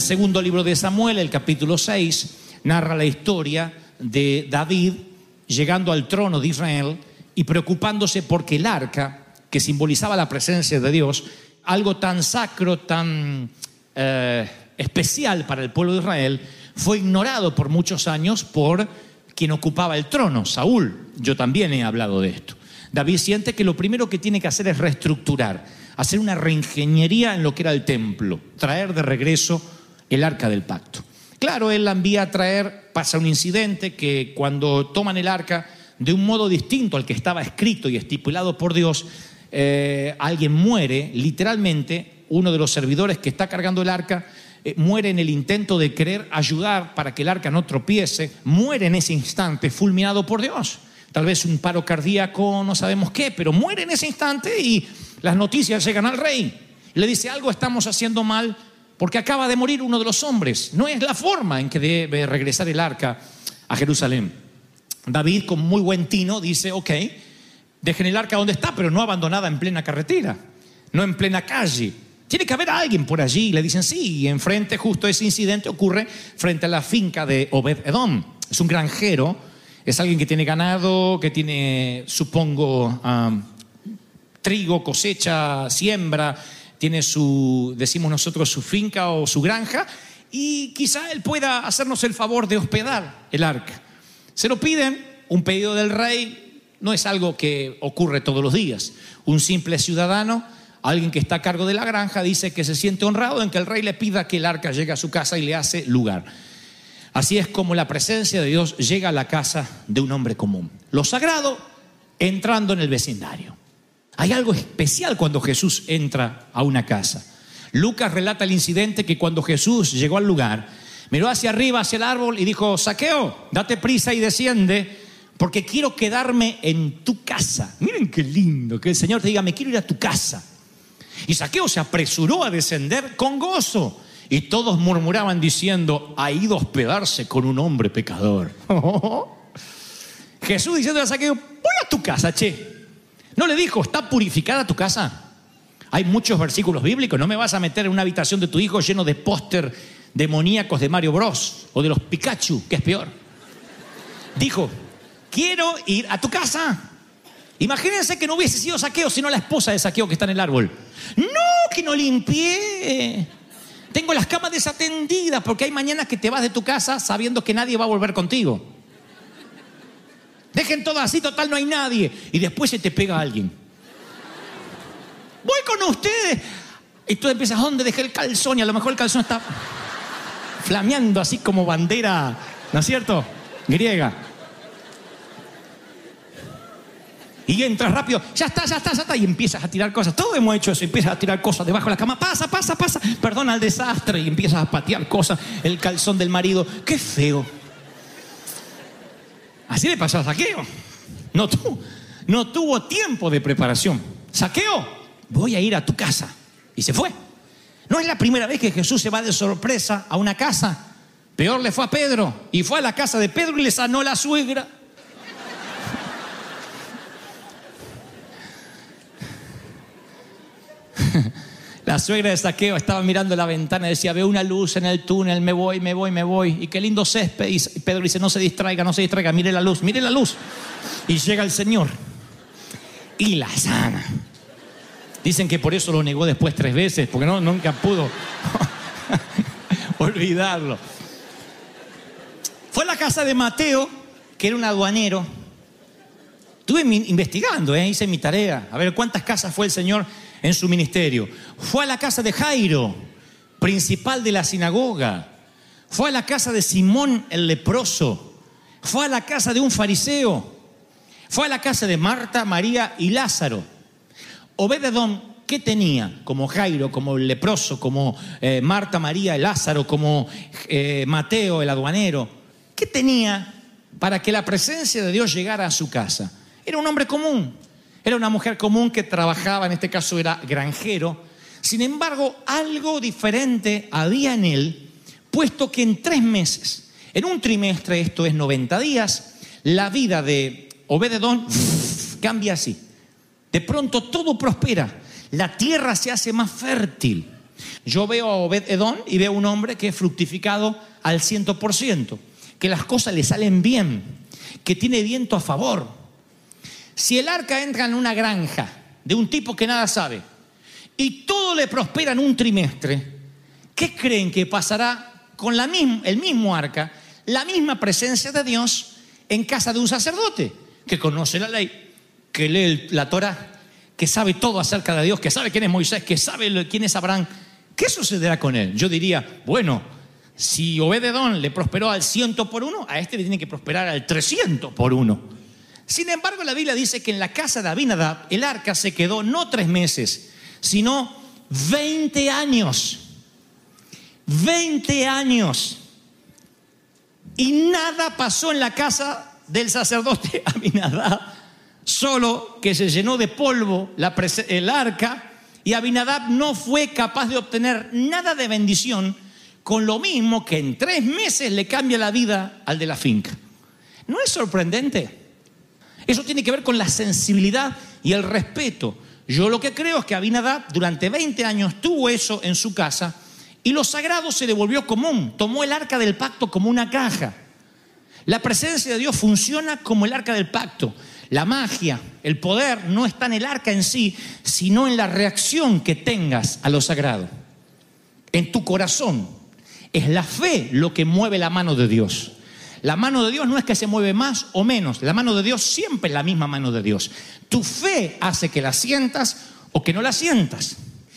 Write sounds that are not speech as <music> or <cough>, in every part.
El segundo libro de Samuel, el capítulo 6, narra la historia de David llegando al trono de Israel y preocupándose porque el arca, que simbolizaba la presencia de Dios, algo tan sacro, tan eh, especial para el pueblo de Israel, fue ignorado por muchos años por quien ocupaba el trono, Saúl. Yo también he hablado de esto. David siente que lo primero que tiene que hacer es reestructurar, hacer una reingeniería en lo que era el templo, traer de regreso el arca del pacto. Claro, él la envía a traer, pasa un incidente que cuando toman el arca de un modo distinto al que estaba escrito y estipulado por Dios, eh, alguien muere, literalmente, uno de los servidores que está cargando el arca, eh, muere en el intento de querer ayudar para que el arca no tropiece, muere en ese instante, fulminado por Dios. Tal vez un paro cardíaco, no sabemos qué, pero muere en ese instante y las noticias llegan al rey. Le dice, algo estamos haciendo mal porque acaba de morir uno de los hombres. No es la forma en que debe regresar el arca a Jerusalén. David, con muy buen tino, dice, ok, dejen el arca donde está, pero no abandonada en plena carretera, no en plena calle. Tiene que haber alguien por allí. Le dicen, sí, y enfrente justo ese incidente ocurre frente a la finca de Obed Edom. Es un granjero, es alguien que tiene ganado, que tiene, supongo, um, trigo, cosecha, siembra, tiene su, decimos nosotros, su finca o su granja, y quizá él pueda hacernos el favor de hospedar el arca. Se lo piden, un pedido del rey no es algo que ocurre todos los días. Un simple ciudadano, alguien que está a cargo de la granja, dice que se siente honrado en que el rey le pida que el arca llegue a su casa y le hace lugar. Así es como la presencia de Dios llega a la casa de un hombre común. Lo sagrado entrando en el vecindario. Hay algo especial cuando Jesús entra a una casa. Lucas relata el incidente que cuando Jesús llegó al lugar, miró hacia arriba, hacia el árbol y dijo, saqueo, date prisa y desciende, porque quiero quedarme en tu casa. Miren qué lindo que el Señor te diga, me quiero ir a tu casa. Y saqueo se apresuró a descender con gozo. Y todos murmuraban diciendo, ha ido a hospedarse con un hombre pecador. <laughs> Jesús diciendo a Saqueo, voy a tu casa, che. No le dijo, ¿está purificada tu casa? Hay muchos versículos bíblicos. No me vas a meter en una habitación de tu hijo lleno de póster demoníacos de Mario Bros. o de los Pikachu, que es peor. Dijo, quiero ir a tu casa. Imagínense que no hubiese sido saqueo, sino la esposa de saqueo que está en el árbol. No, que no limpié. Tengo las camas desatendidas porque hay mañanas que te vas de tu casa sabiendo que nadie va a volver contigo. Dejen todo así, total, no hay nadie. Y después se te pega alguien. Voy con ustedes. Y tú empiezas, ¿dónde dejé el calzón? Y a lo mejor el calzón está flameando así como bandera, ¿no es cierto? Griega. Y entras rápido, ya está, ya está, ya está, y empiezas a tirar cosas. Todos hemos hecho eso, empiezas a tirar cosas debajo de la cama, pasa, pasa, pasa, perdona el desastre, y empiezas a patear cosas, el calzón del marido, qué feo. Así le pasó a Saqueo. No, no tuvo tiempo de preparación. Saqueo, voy a ir a tu casa. Y se fue. No es la primera vez que Jesús se va de sorpresa a una casa. Peor le fue a Pedro. Y fue a la casa de Pedro y le sanó la suegra. La suegra de Saqueo estaba mirando la ventana y decía, veo una luz en el túnel, me voy, me voy, me voy. Y qué lindo césped. Y Pedro dice, no se distraiga, no se distraiga, mire la luz, mire la luz. Y llega el Señor y la sana. Dicen que por eso lo negó después tres veces, porque no, nunca pudo <laughs> olvidarlo. Fue a la casa de Mateo, que era un aduanero. Estuve investigando, ¿eh? hice mi tarea, a ver cuántas casas fue el Señor en su ministerio. Fue a la casa de Jairo, principal de la sinagoga. Fue a la casa de Simón el leproso. Fue a la casa de un fariseo. Fue a la casa de Marta, María y Lázaro. Obededón ¿qué tenía? Como Jairo, como el leproso, como eh, Marta, María, el Lázaro, como eh, Mateo, el aduanero. ¿Qué tenía para que la presencia de Dios llegara a su casa? Era un hombre común, era una mujer común que trabajaba, en este caso era granjero. Sin embargo, algo diferente había en él, puesto que en tres meses, en un trimestre, esto es 90 días, la vida de Obededón <laughs> cambia así. De pronto todo prospera, la tierra se hace más fértil. Yo veo a Obed-Edom y veo un hombre que es fructificado al ciento por ciento, que las cosas le salen bien, que tiene viento a favor. Si el arca entra en una granja de un tipo que nada sabe y todo le prospera en un trimestre, ¿qué creen que pasará con la el mismo arca, la misma presencia de Dios en casa de un sacerdote que conoce la ley, que lee la Torah, que sabe todo acerca de Dios, que sabe quién es Moisés, que sabe quién es Abraham? ¿Qué sucederá con él? Yo diría, bueno, si Obededón le prosperó al ciento por uno, a este le tiene que prosperar al 300 por uno. Sin embargo, la Biblia dice que en la casa de Abinadab el arca se quedó no tres meses, sino 20 años. 20 años. Y nada pasó en la casa del sacerdote <laughs> Abinadab, solo que se llenó de polvo el arca y Abinadab no fue capaz de obtener nada de bendición, con lo mismo que en tres meses le cambia la vida al de la finca. ¿No es sorprendente? Eso tiene que ver con la sensibilidad y el respeto. Yo lo que creo es que Abinadab durante 20 años tuvo eso en su casa y lo sagrado se devolvió común. Tomó el arca del pacto como una caja. La presencia de Dios funciona como el arca del pacto. La magia, el poder no está en el arca en sí, sino en la reacción que tengas a lo sagrado. En tu corazón. Es la fe lo que mueve la mano de Dios. La mano de Dios no es que se mueve más o menos. La mano de Dios siempre es la misma mano de Dios. Tu fe hace que la sientas o que no la sientas.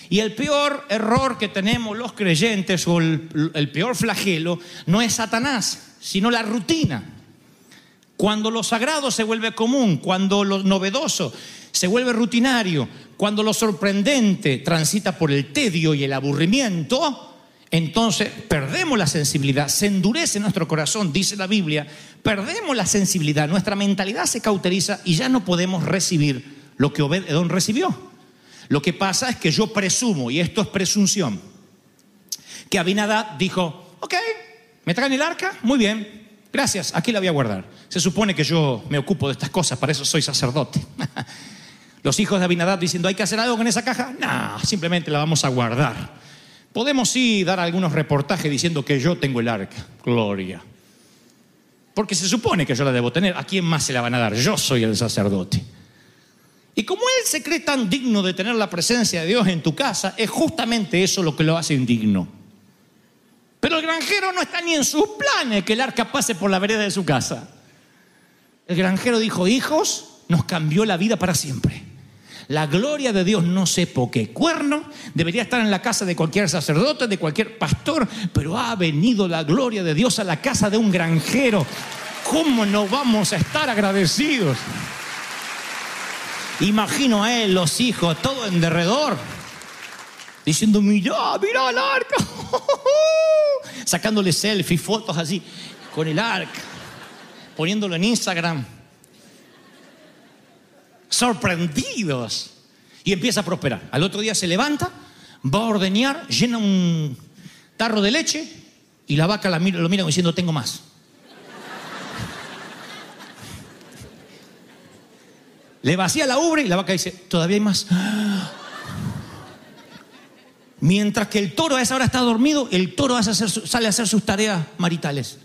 Y el peor error que tenemos los creyentes o el, el peor flagelo no es Satanás, sino la rutina. Cuando lo sagrado se vuelve común, cuando lo novedoso se vuelve rutinario, cuando lo sorprendente transita por el tedio y el aburrimiento, entonces perdemos la sensibilidad, se endurece nuestro corazón, dice la Biblia, perdemos la sensibilidad, nuestra mentalidad se cauteriza y ya no podemos recibir lo que Obed-Edom recibió. Lo que pasa es que yo presumo, y esto es presunción, que Abinadab dijo, ok, ¿me traen el arca? Muy bien, gracias, aquí la voy a guardar. Se supone que yo me ocupo de estas cosas, para eso soy sacerdote. <laughs> Los hijos de Abinadab diciendo, ¿hay que hacer algo con esa caja? No, simplemente la vamos a guardar. Podemos sí dar algunos reportajes diciendo que yo tengo el arca. Gloria. Porque se supone que yo la debo tener. ¿A quién más se la van a dar? Yo soy el sacerdote. Y como él se cree tan digno de tener la presencia de Dios en tu casa, es justamente eso lo que lo hace indigno. Pero el granjero no está ni en sus planes que el arca pase por la vereda de su casa. El granjero dijo, hijos, nos cambió la vida para siempre. La gloria de Dios no sé por qué cuerno, debería estar en la casa de cualquier sacerdote, de cualquier pastor, pero ha venido la gloria de Dios a la casa de un granjero. ¿Cómo no vamos a estar agradecidos? Imagino a él, los hijos, todo en derredor, diciendo, mira, mira el arca, <laughs> sacándole selfies, fotos así, con el arca, poniéndolo en Instagram sorprendidos. Y empieza a prosperar. Al otro día se levanta, va a ordeñar, llena un tarro de leche y la vaca mira, lo mira diciendo, tengo más. <laughs> Le vacía la ubre y la vaca dice, todavía hay más. <gasps> Mientras que el toro a esa hora está dormido, el toro sale a hacer sus tareas maritales.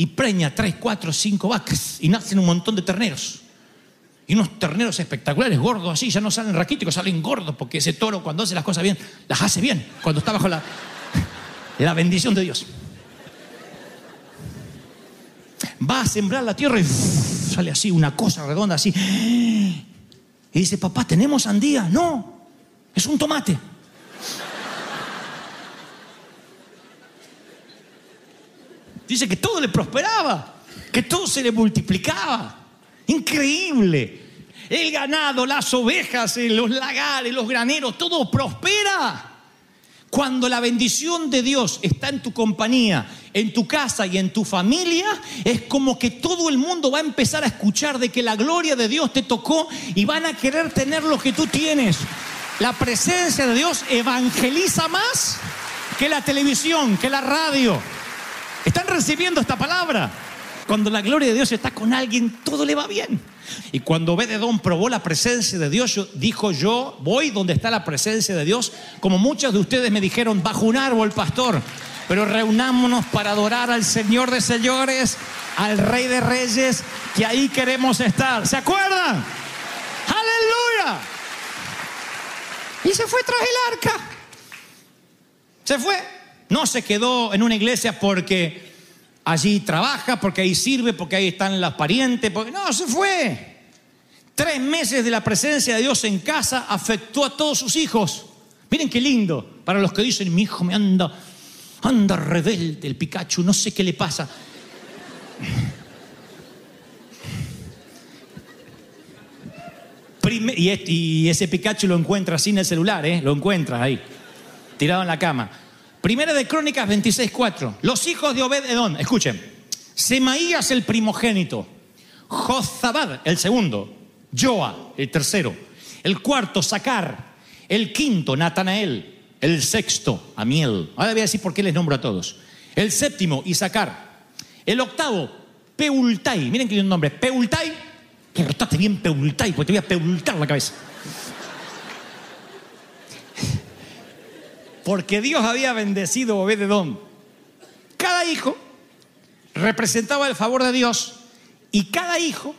Y preña tres, cuatro, cinco vacas y nacen un montón de terneros. Y unos terneros espectaculares, gordos así, ya no salen raquíticos, salen gordos, porque ese toro cuando hace las cosas bien, las hace bien, cuando está bajo la, <laughs> la bendición de Dios. Va a sembrar la tierra y sale así, una cosa redonda así. Y dice, papá, ¿tenemos sandía? No, es un tomate. Dice que todo le prosperaba, que todo se le multiplicaba. Increíble. el ganado, las ovejas, eh, los lagares, los graneros, todo prospera. Cuando la bendición de Dios está en tu compañía, en tu casa y en tu familia, es como que todo el mundo va a empezar a escuchar de que la gloria de Dios te tocó y van a querer tener lo que tú tienes. La presencia de Dios evangeliza más que la televisión, que la radio. ¿Están recibiendo esta palabra? Cuando la gloria de Dios está con alguien, todo le va bien. Y cuando Obededón probó la presencia de Dios, dijo yo, voy donde está la presencia de Dios, como muchos de ustedes me dijeron, bajo un árbol, pastor. Pero reunámonos para adorar al Señor de señores, al Rey de reyes, que ahí queremos estar. ¿Se acuerdan? Aleluya. Y se fue tras el arca. Se fue. No se quedó en una iglesia porque allí trabaja, porque ahí sirve, porque ahí están las parientes. No, se fue. Tres meses de la presencia de Dios en casa afectó a todos sus hijos. Miren qué lindo. Para los que dicen, mi hijo me anda, anda rebelde el Pikachu, no sé qué le pasa. Y ese Pikachu lo encuentra sin el celular, ¿eh? Lo encuentra ahí, tirado en la cama. Primera de Crónicas 26.4. Los hijos de Obed Edom, escuchen. Semaías el primogénito, Jozabad el segundo, Joa el tercero, el cuarto Sacar, el quinto Natanael, el sexto Amiel. Ahora voy a decir por qué les nombro a todos. El séptimo Isaacar, el octavo Peultai. Miren qué lindo nombre, Peultai. Que bien Peultai, porque te voy a peultar la cabeza. Porque Dios había bendecido a Obededón. Cada hijo representaba el favor de Dios y cada hijo,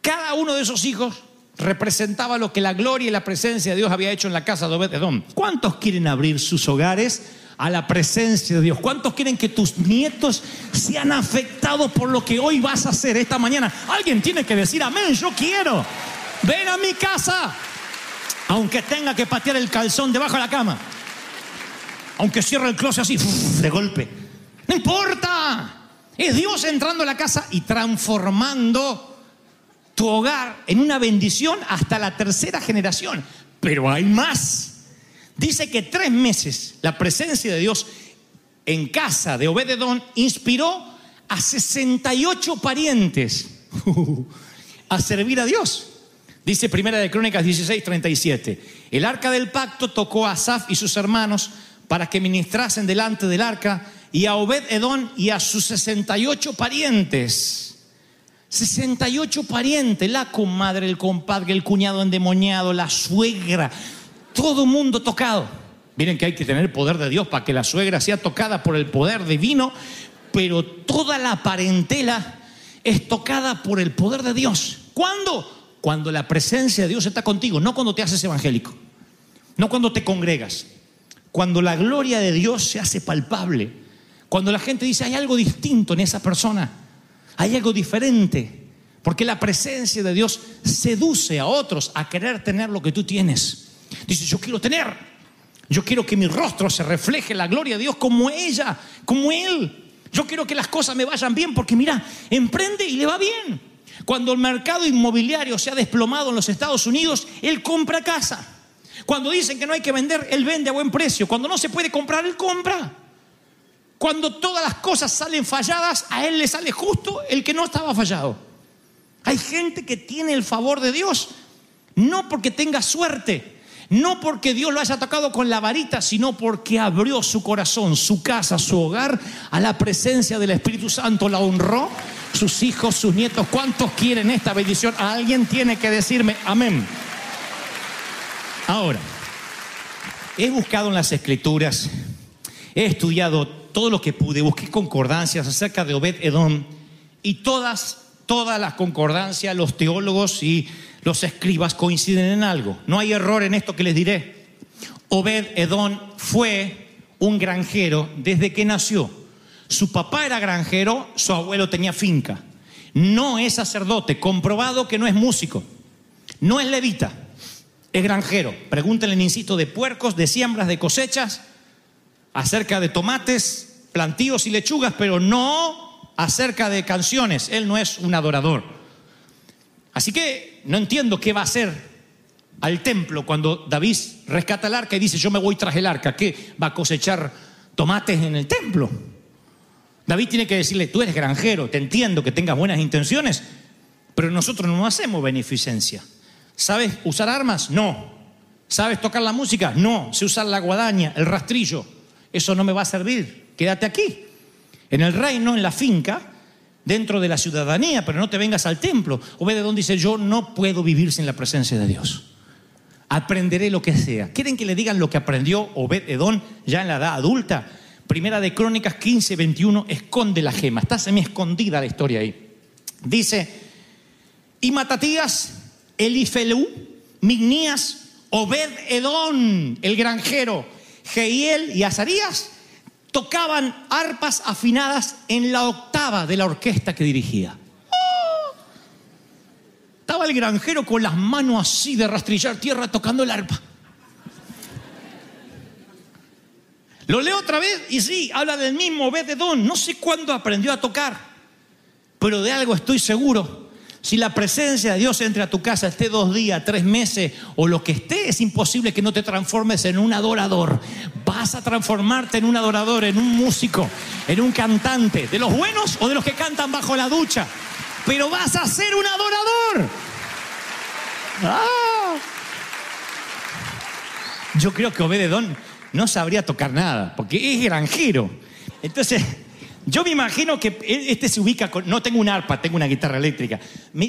cada uno de esos hijos representaba lo que la gloria y la presencia de Dios había hecho en la casa de Obededón. ¿Cuántos quieren abrir sus hogares a la presencia de Dios? ¿Cuántos quieren que tus nietos sean afectados por lo que hoy vas a hacer esta mañana? Alguien tiene que decir, amén, yo quiero. Ven a mi casa, aunque tenga que patear el calzón debajo de la cama. Aunque cierre el closet así, de golpe. No importa. Es Dios entrando a la casa y transformando tu hogar en una bendición hasta la tercera generación. Pero hay más. Dice que tres meses la presencia de Dios en casa de Obededón inspiró a 68 parientes <laughs> a servir a Dios. Dice Primera de Crónicas 16, 37. El arca del pacto tocó a Asaf y sus hermanos para que ministrasen delante del arca y a Obed Edón y a sus 68 parientes. 68 parientes, la comadre, el compadre, el cuñado endemoniado, la suegra, todo mundo tocado. Miren que hay que tener poder de Dios para que la suegra sea tocada por el poder divino, pero toda la parentela es tocada por el poder de Dios. ¿Cuándo? Cuando la presencia de Dios está contigo, no cuando te haces evangélico, no cuando te congregas, cuando la gloria de Dios se hace palpable, cuando la gente dice hay algo distinto en esa persona, hay algo diferente, porque la presencia de Dios seduce a otros a querer tener lo que tú tienes. Dice, yo quiero tener, yo quiero que mi rostro se refleje la gloria de Dios como ella, como Él. Yo quiero que las cosas me vayan bien porque mira, emprende y le va bien. Cuando el mercado inmobiliario se ha desplomado en los Estados Unidos, él compra casa. Cuando dicen que no hay que vender, él vende a buen precio. Cuando no se puede comprar, él compra. Cuando todas las cosas salen falladas, a él le sale justo el que no estaba fallado. Hay gente que tiene el favor de Dios, no porque tenga suerte, no porque Dios lo haya tocado con la varita, sino porque abrió su corazón, su casa, su hogar a la presencia del Espíritu Santo, la honró, sus hijos, sus nietos. ¿Cuántos quieren esta bendición? Alguien tiene que decirme amén. Ahora, he buscado en las escrituras, he estudiado todo lo que pude, busqué concordancias acerca de Obed Edom y todas, todas las concordancias, los teólogos y los escribas coinciden en algo. No hay error en esto que les diré. Obed Edom fue un granjero desde que nació. Su papá era granjero, su abuelo tenía finca. No es sacerdote, comprobado que no es músico, no es levita, es granjero. Pregúntenle, insisto, de puercos, de siembras, de cosechas, acerca de tomates, plantíos y lechugas, pero no acerca de canciones. Él no es un adorador. Así que no entiendo qué va a hacer al templo cuando David rescata el arca y dice, yo me voy tras el arca. ¿Qué? ¿Va a cosechar tomates en el templo? David tiene que decirle, tú eres granjero, te entiendo que tengas buenas intenciones, pero nosotros no hacemos beneficencia. ¿Sabes usar armas? No. ¿Sabes tocar la música? No. Sé usar la guadaña, el rastrillo. Eso no me va a servir. Quédate aquí. En el reino, en la finca, dentro de la ciudadanía, pero no te vengas al templo. Obededón dice, yo no puedo vivir sin la presencia de Dios. Aprenderé lo que sea. ¿Quieren que le digan lo que aprendió Obededón ya en la edad adulta? Primera de Crónicas 15, 21, esconde la gema. Está semi escondida la historia ahí. Dice, y Matatías, Elifelú, Mignías, Obed Edón, el granjero, Jehiel y Azarías tocaban arpas afinadas en la octava de la orquesta que dirigía. Estaba el granjero con las manos así de rastrillar tierra tocando el arpa. Lo leo otra vez y sí, habla del mismo Obed Edón. No sé cuándo aprendió a tocar, pero de algo estoy seguro si la presencia de Dios entre a tu casa, esté dos días, tres meses o lo que esté, es imposible que no te transformes en un adorador. Vas a transformarte en un adorador, en un músico, en un cantante, de los buenos o de los que cantan bajo la ducha. Pero vas a ser un adorador. Ah. Yo creo que Obededón no sabría tocar nada, porque es granjero. Entonces, yo me imagino que este se ubica con. No tengo un arpa, tengo una guitarra eléctrica.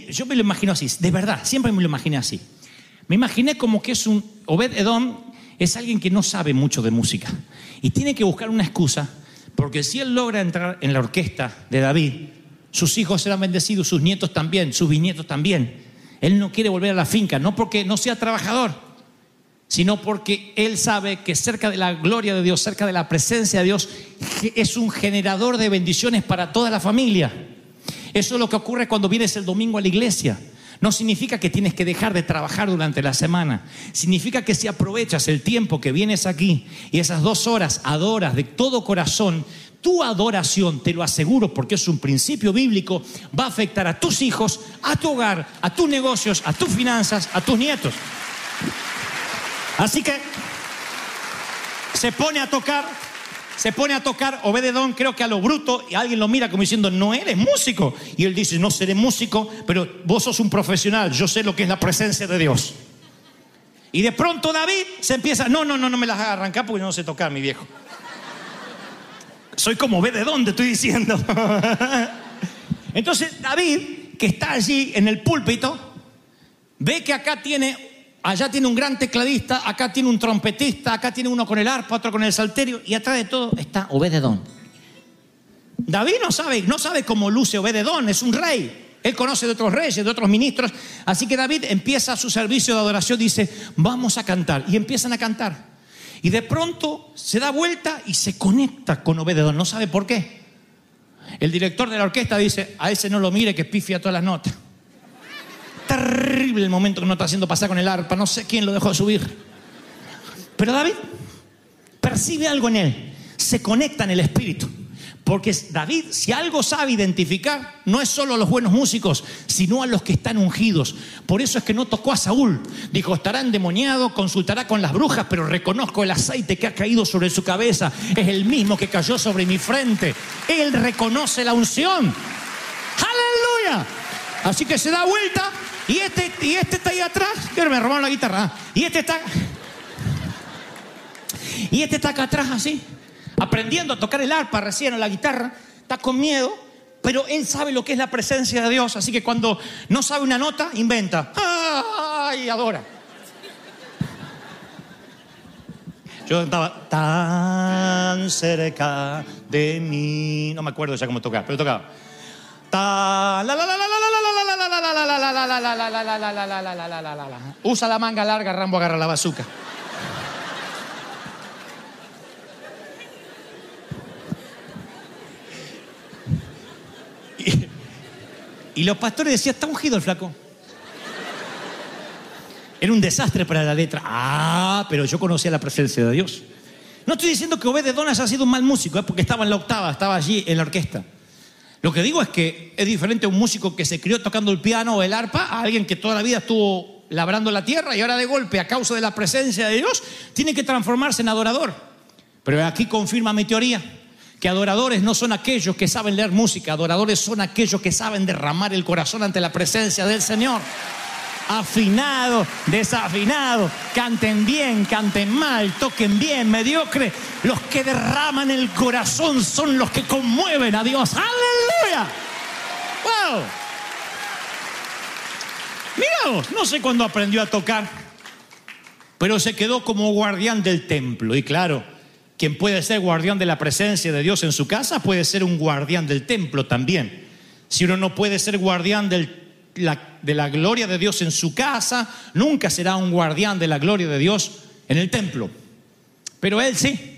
Yo me lo imagino así, de verdad, siempre me lo imaginé así. Me imaginé como que es un. Obed Edom es alguien que no sabe mucho de música y tiene que buscar una excusa, porque si él logra entrar en la orquesta de David, sus hijos serán bendecidos, sus nietos también, sus bisnietos también. Él no quiere volver a la finca, no porque no sea trabajador, sino porque Él sabe que cerca de la gloria de Dios, cerca de la presencia de Dios, es un generador de bendiciones para toda la familia. Eso es lo que ocurre cuando vienes el domingo a la iglesia. No significa que tienes que dejar de trabajar durante la semana. Significa que si aprovechas el tiempo que vienes aquí y esas dos horas adoras de todo corazón, tu adoración, te lo aseguro porque es un principio bíblico, va a afectar a tus hijos, a tu hogar, a tus negocios, a tus finanzas, a tus nietos. Así que se pone a tocar, se pone a tocar Obededón, creo que a lo bruto, y alguien lo mira como diciendo, no eres músico. Y él dice, no seré músico, pero vos sos un profesional, yo sé lo que es la presencia de Dios. Y de pronto David se empieza, no, no, no, no me las haga arrancar porque no sé tocar, mi viejo. Soy como Obededón, te estoy diciendo. <laughs> Entonces David, que está allí en el púlpito, ve que acá tiene, allá tiene un gran tecladista, acá tiene un trompetista, acá tiene uno con el arpa, otro con el salterio, y atrás de todo está Obededón. David no sabe, no sabe cómo luce Obededón, es un rey. Él conoce de otros reyes, de otros ministros. Así que David empieza su servicio de adoración, dice, vamos a cantar. Y empiezan a cantar. Y de pronto se da vuelta y se conecta con Obededón. No sabe por qué. El director de la orquesta dice, a ese no lo mire que pifia todas las notas. Terrible el momento que no está haciendo pasar con el arpa. No sé quién lo dejó de subir. Pero David percibe algo en él. Se conecta en el espíritu. Porque David, si algo sabe identificar, no es solo a los buenos músicos, sino a los que están ungidos. Por eso es que no tocó a Saúl. Dijo, estará endemoniado, consultará con las brujas, pero reconozco el aceite que ha caído sobre su cabeza. Es el mismo que cayó sobre mi frente. Él reconoce la unción. ¡Aleluya! Así que se da vuelta y este, y este está ahí atrás. Pero me robaron la guitarra. ah. Y este está... Y este está acá atrás así, aprendiendo a tocar el arpa recién o la guitarra, está con miedo, pero él sabe lo que es la presencia de Dios, así que cuando no sabe una nota, inventa. ¡Ay! Adora. Yo estaba tan cerca de mí, no me acuerdo ya cómo tocar, pero tocaba. Ta- la- la- la- la- la- la- la- la-. Usa la manga larga, Rambo agarra la bazuca. Y, los pastores decían, está ungido el flaco. Era un desastre para la letra. Ah, pero yo conocía la presencia de Dios. No estoy diciendo que Obed Donas ha sido un mal músico, ¿eh? porque estaba en la octava, estaba allí en la orquesta. Lo que digo es que es diferente un músico que se crió tocando el piano o el arpa a alguien que toda la vida estuvo labrando la tierra y ahora de golpe, a causa de la presencia de Dios, tiene que transformarse en adorador. Pero aquí confirma mi teoría, que adoradores no son aquellos que saben leer música, adoradores son aquellos que saben derramar el corazón ante la presencia del Señor. Afinado, desafinado, canten bien, canten mal, toquen bien, mediocre. Los que derraman el corazón son los que conmueven a Dios. ¡Wow! No sé cuándo aprendió a tocar, pero se quedó como guardián del templo. Y claro, quien puede ser guardián de la presencia de Dios en su casa puede ser un guardián del templo también. Si uno no puede ser guardián la- de la gloria de Dios en su casa, nunca será un guardián de la gloria de Dios en el templo. Pero él sí.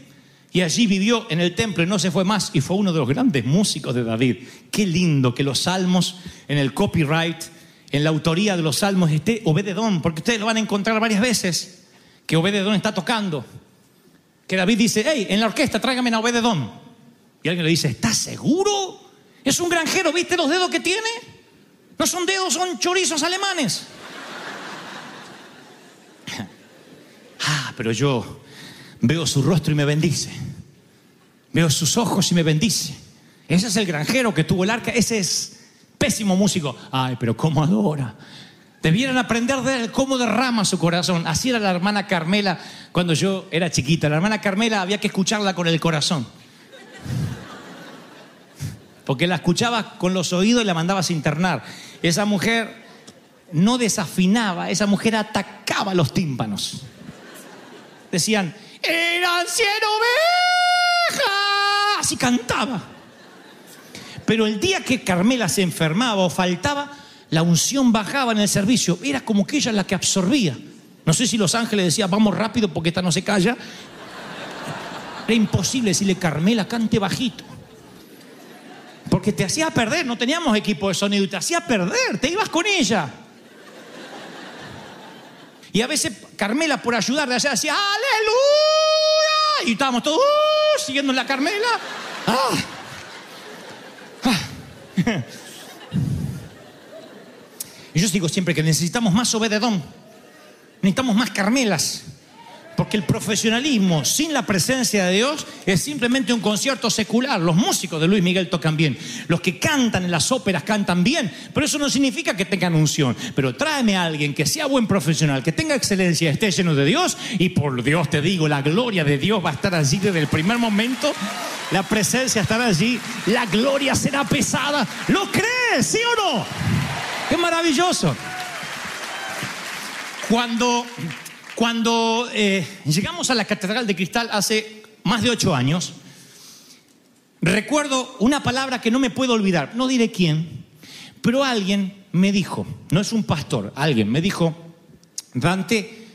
Y allí vivió en el templo y no se fue más. Y fue uno de los grandes músicos de David. Qué lindo que los salmos, en el copyright, en la autoría de los salmos, esté Obededón, porque ustedes lo van a encontrar varias veces, que Obededón está tocando. Que David dice, hey, en la orquesta tráigame a Obededón. Y alguien le dice, ¿estás seguro? Es un granjero, ¿viste los dedos que tiene? No son dedos, son chorizos alemanes. <laughs> Ah, pero yo veo su rostro y me bendice. Veo sus ojos y me bendice. Ese es el granjero que tuvo el arca. Ese es pésimo músico. Ay, pero cómo adora. Debieran aprender de él cómo derrama su corazón. Así era la hermana Carmela cuando yo era chiquita. La hermana Carmela había que escucharla con el corazón. Porque la escuchaba con los oídos y la mandabas a internar. Esa mujer no desafinaba, esa mujer atacaba los tímpanos. Decían, eran cien ovejas. Así cantaba. Pero el día que Carmela se enfermaba o faltaba, la unción bajaba en el servicio. Era como que ella la que absorbía. No sé si los ángeles decían, vamos rápido porque esta no se calla. Era imposible decirle, Carmela, cante bajito. Porque te hacía perder, no teníamos equipo de sonido te hacía perder, te ibas con ella. Y a veces Carmela, por ayudarle allá, decía, ¡Aleluya! Y estábamos todos Siguiendo la Carmela. ¡Ah! Ah. Y <laughs> yo digo siempre que necesitamos más obededón, necesitamos más Carmelas. Porque el profesionalismo sin la presencia de Dios es simplemente un concierto secular. Los músicos de Luis Miguel tocan bien. Los que cantan en las óperas cantan bien. Pero eso no significa que tengan unción. Pero tráeme a alguien que sea buen profesional, que tenga excelencia, esté lleno de Dios. Y por Dios te digo, la gloria de Dios va a estar allí desde el primer momento. La presencia estará allí. La gloria será pesada. ¿Lo crees? ¿Sí o no? Es maravilloso. Cuando cuando eh, llegamos a la Catedral de Cristal hace más de ocho años, recuerdo una palabra que no me puedo olvidar, no diré quién, pero alguien me dijo, no es un pastor, alguien me dijo, Dante,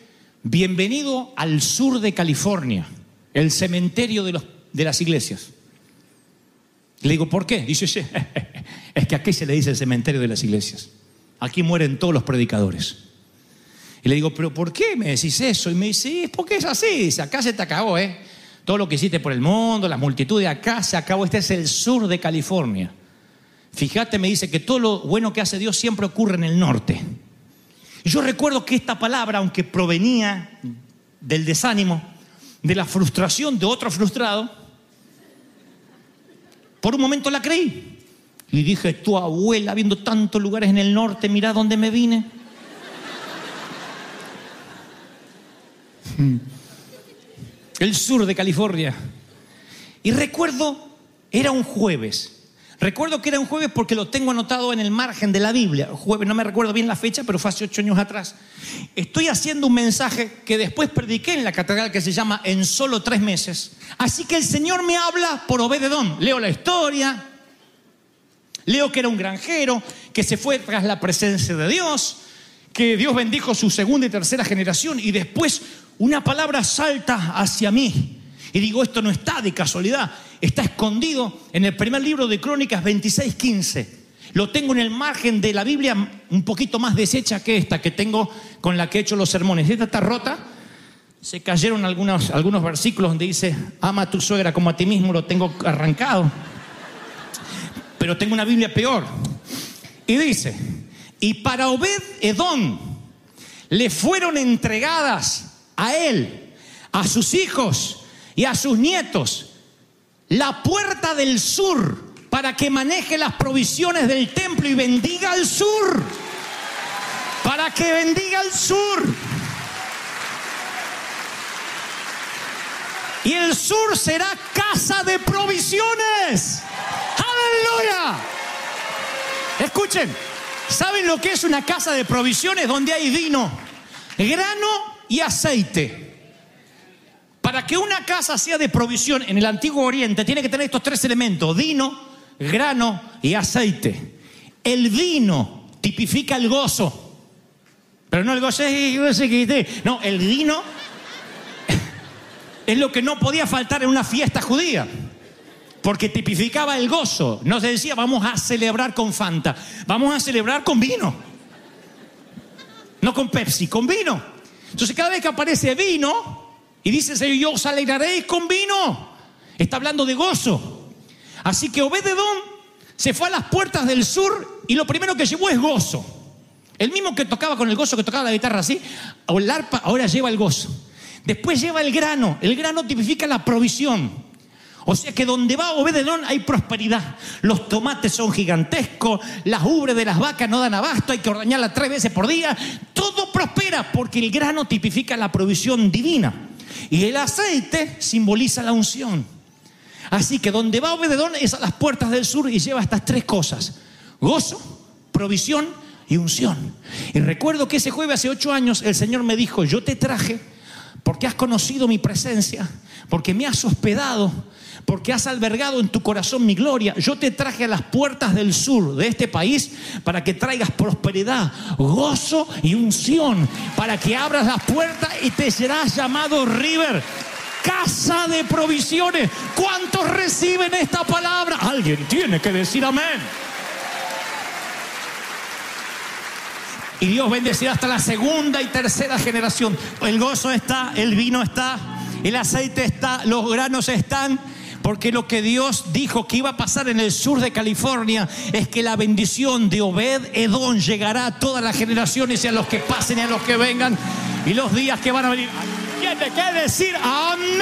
bienvenido al sur de California, el cementerio de, las iglesias. Le digo, ¿por qué? Dice, "Sí, <laughs> es que aquí se le dice el cementerio de las iglesias. Aquí mueren todos los predicadores. Y le digo, ¿pero por qué me decís eso? Y me dice, "Sí, es porque es así. Dice, acá se te acabó, ¿eh? Todo lo que hiciste por el mundo, las multitudes, acá se acabó. Este es el sur de California. Fíjate, me dice que todo lo bueno que hace Dios siempre ocurre en el norte. Y yo recuerdo que esta palabra, aunque provenía del desánimo, de la frustración de otro frustrado, por un momento la creí. Y dije, tu abuela, viendo tantos lugares en el norte, mira dónde me vine. El sur de California. Y recuerdo, era un jueves. Recuerdo que era un jueves porque lo tengo anotado en el margen de la Biblia. Jueves, no me recuerdo bien la fecha, pero fue hace ocho años atrás. Estoy haciendo un mensaje que después prediqué en la catedral que se llama En solo tres meses. Así que el Señor me habla por Obededón. Leo la historia, leo que era un granjero, que se fue tras la presencia de Dios, que Dios bendijo su segunda y tercera generación y después una palabra salta hacia mí. Y digo, esto no está de casualidad, está escondido en el primer libro de Crónicas 26:15. Lo tengo en el margen de la Biblia un poquito más deshecha que esta que tengo con la que he hecho los sermones. Esta está rota. Se cayeron algunos, algunos versículos donde dice, ama a tu suegra como a ti mismo, lo tengo arrancado. pero tengo una Biblia peor. Y dice, y para Obed Edom le fueron entregadas a él, a sus hijos y a sus nietos la puerta del sur para que maneje las provisiones del templo y bendiga al sur. Para que bendiga al sur. Y el sur será casa de provisiones. Aleluya. Escuchen, ¿saben lo que es una casa de provisiones donde hay vino, grano y aceite? Para que una casa sea de provisión en el antiguo oriente tiene que tener estos tres elementos, vino, grano y aceite. El vino tipifica el gozo. Pero no el gozo, no, el vino es lo que no podía faltar en una fiesta judía. Porque tipificaba el gozo. No se decía, vamos a celebrar con Fanta, vamos a celebrar con vino. No con Pepsi, con vino. Entonces cada vez que aparece vino y dice, Señor, yo os alegraréis con vino. Está hablando de gozo. Así que Obededón se fue a las puertas del sur y lo primero que llevó es gozo. El mismo que tocaba con el gozo, que tocaba la guitarra así, o el arpa, ahora lleva el gozo. Después lleva el grano. El grano tipifica la provisión. O sea que donde va Obededón hay prosperidad. Los tomates son gigantescos, las ubres de las vacas no dan abasto, hay que ordeñarlas tres veces por día. Todo prospera porque el grano tipifica la provisión divina. Y el aceite simboliza la unción. Así que donde va Obededón es a las puertas del sur y lleva estas tres cosas. Gozo, provisión y unción. Y recuerdo que ese jueves hace ocho años el Señor me dijo, yo te traje porque has conocido mi presencia, porque me has hospedado, porque has albergado en tu corazón mi gloria. Yo te traje a las puertas del sur de este país para que traigas prosperidad, gozo y unción, para que abras las puertas y te serás llamado River. Casa de provisiones. ¿Cuántos reciben esta palabra? Alguien tiene que decir amén. Y Dios bendecirá hasta la segunda y tercera generación. El gozo está, el vino está, el aceite está, los granos están. Porque lo que Dios dijo que iba a pasar en el sur de California es que la bendición de Obed Edom llegará a todas las generaciones y a los que pasen y a los que vengan y los días que van a venir. Tiene que decir amén.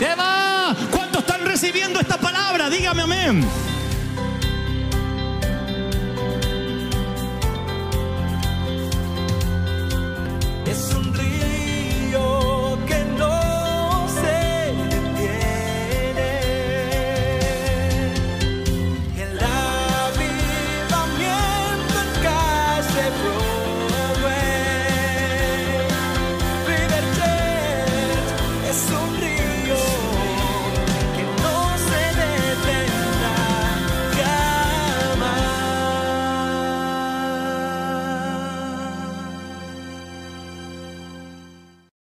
¿Qué va? ¿Cuántos están recibiendo esta palabra? Dígame amén.